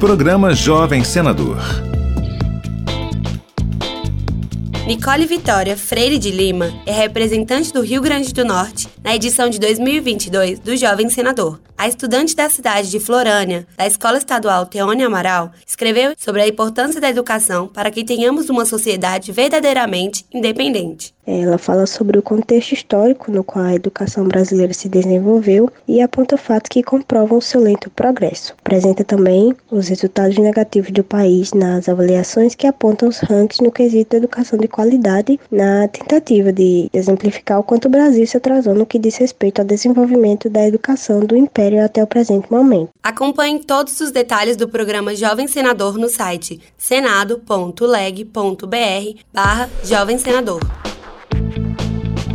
Programa Jovem Senador. Nicole Vitória Freire de Lima é representante do Rio Grande do Norte na edição de 2022 do Jovem Senador. A estudante da cidade de Florânia, da Escola Estadual Teone Amaral, escreveu sobre a importância da educação para que tenhamos uma sociedade verdadeiramente independente. Ela fala sobre o contexto histórico no qual a educação brasileira se desenvolveu e aponta fatos que comprovam seu lento progresso. Apresenta também os resultados negativos do país nas avaliações que apontam os rankings no quesito educação de qualidade, na tentativa de exemplificar o quanto o Brasil se atrasou no que diz respeito ao desenvolvimento da educação do Império até o presente momento. Acompanhe todos os detalhes do programa Jovem Senador no site senado.leg.br barra Jovem Senador.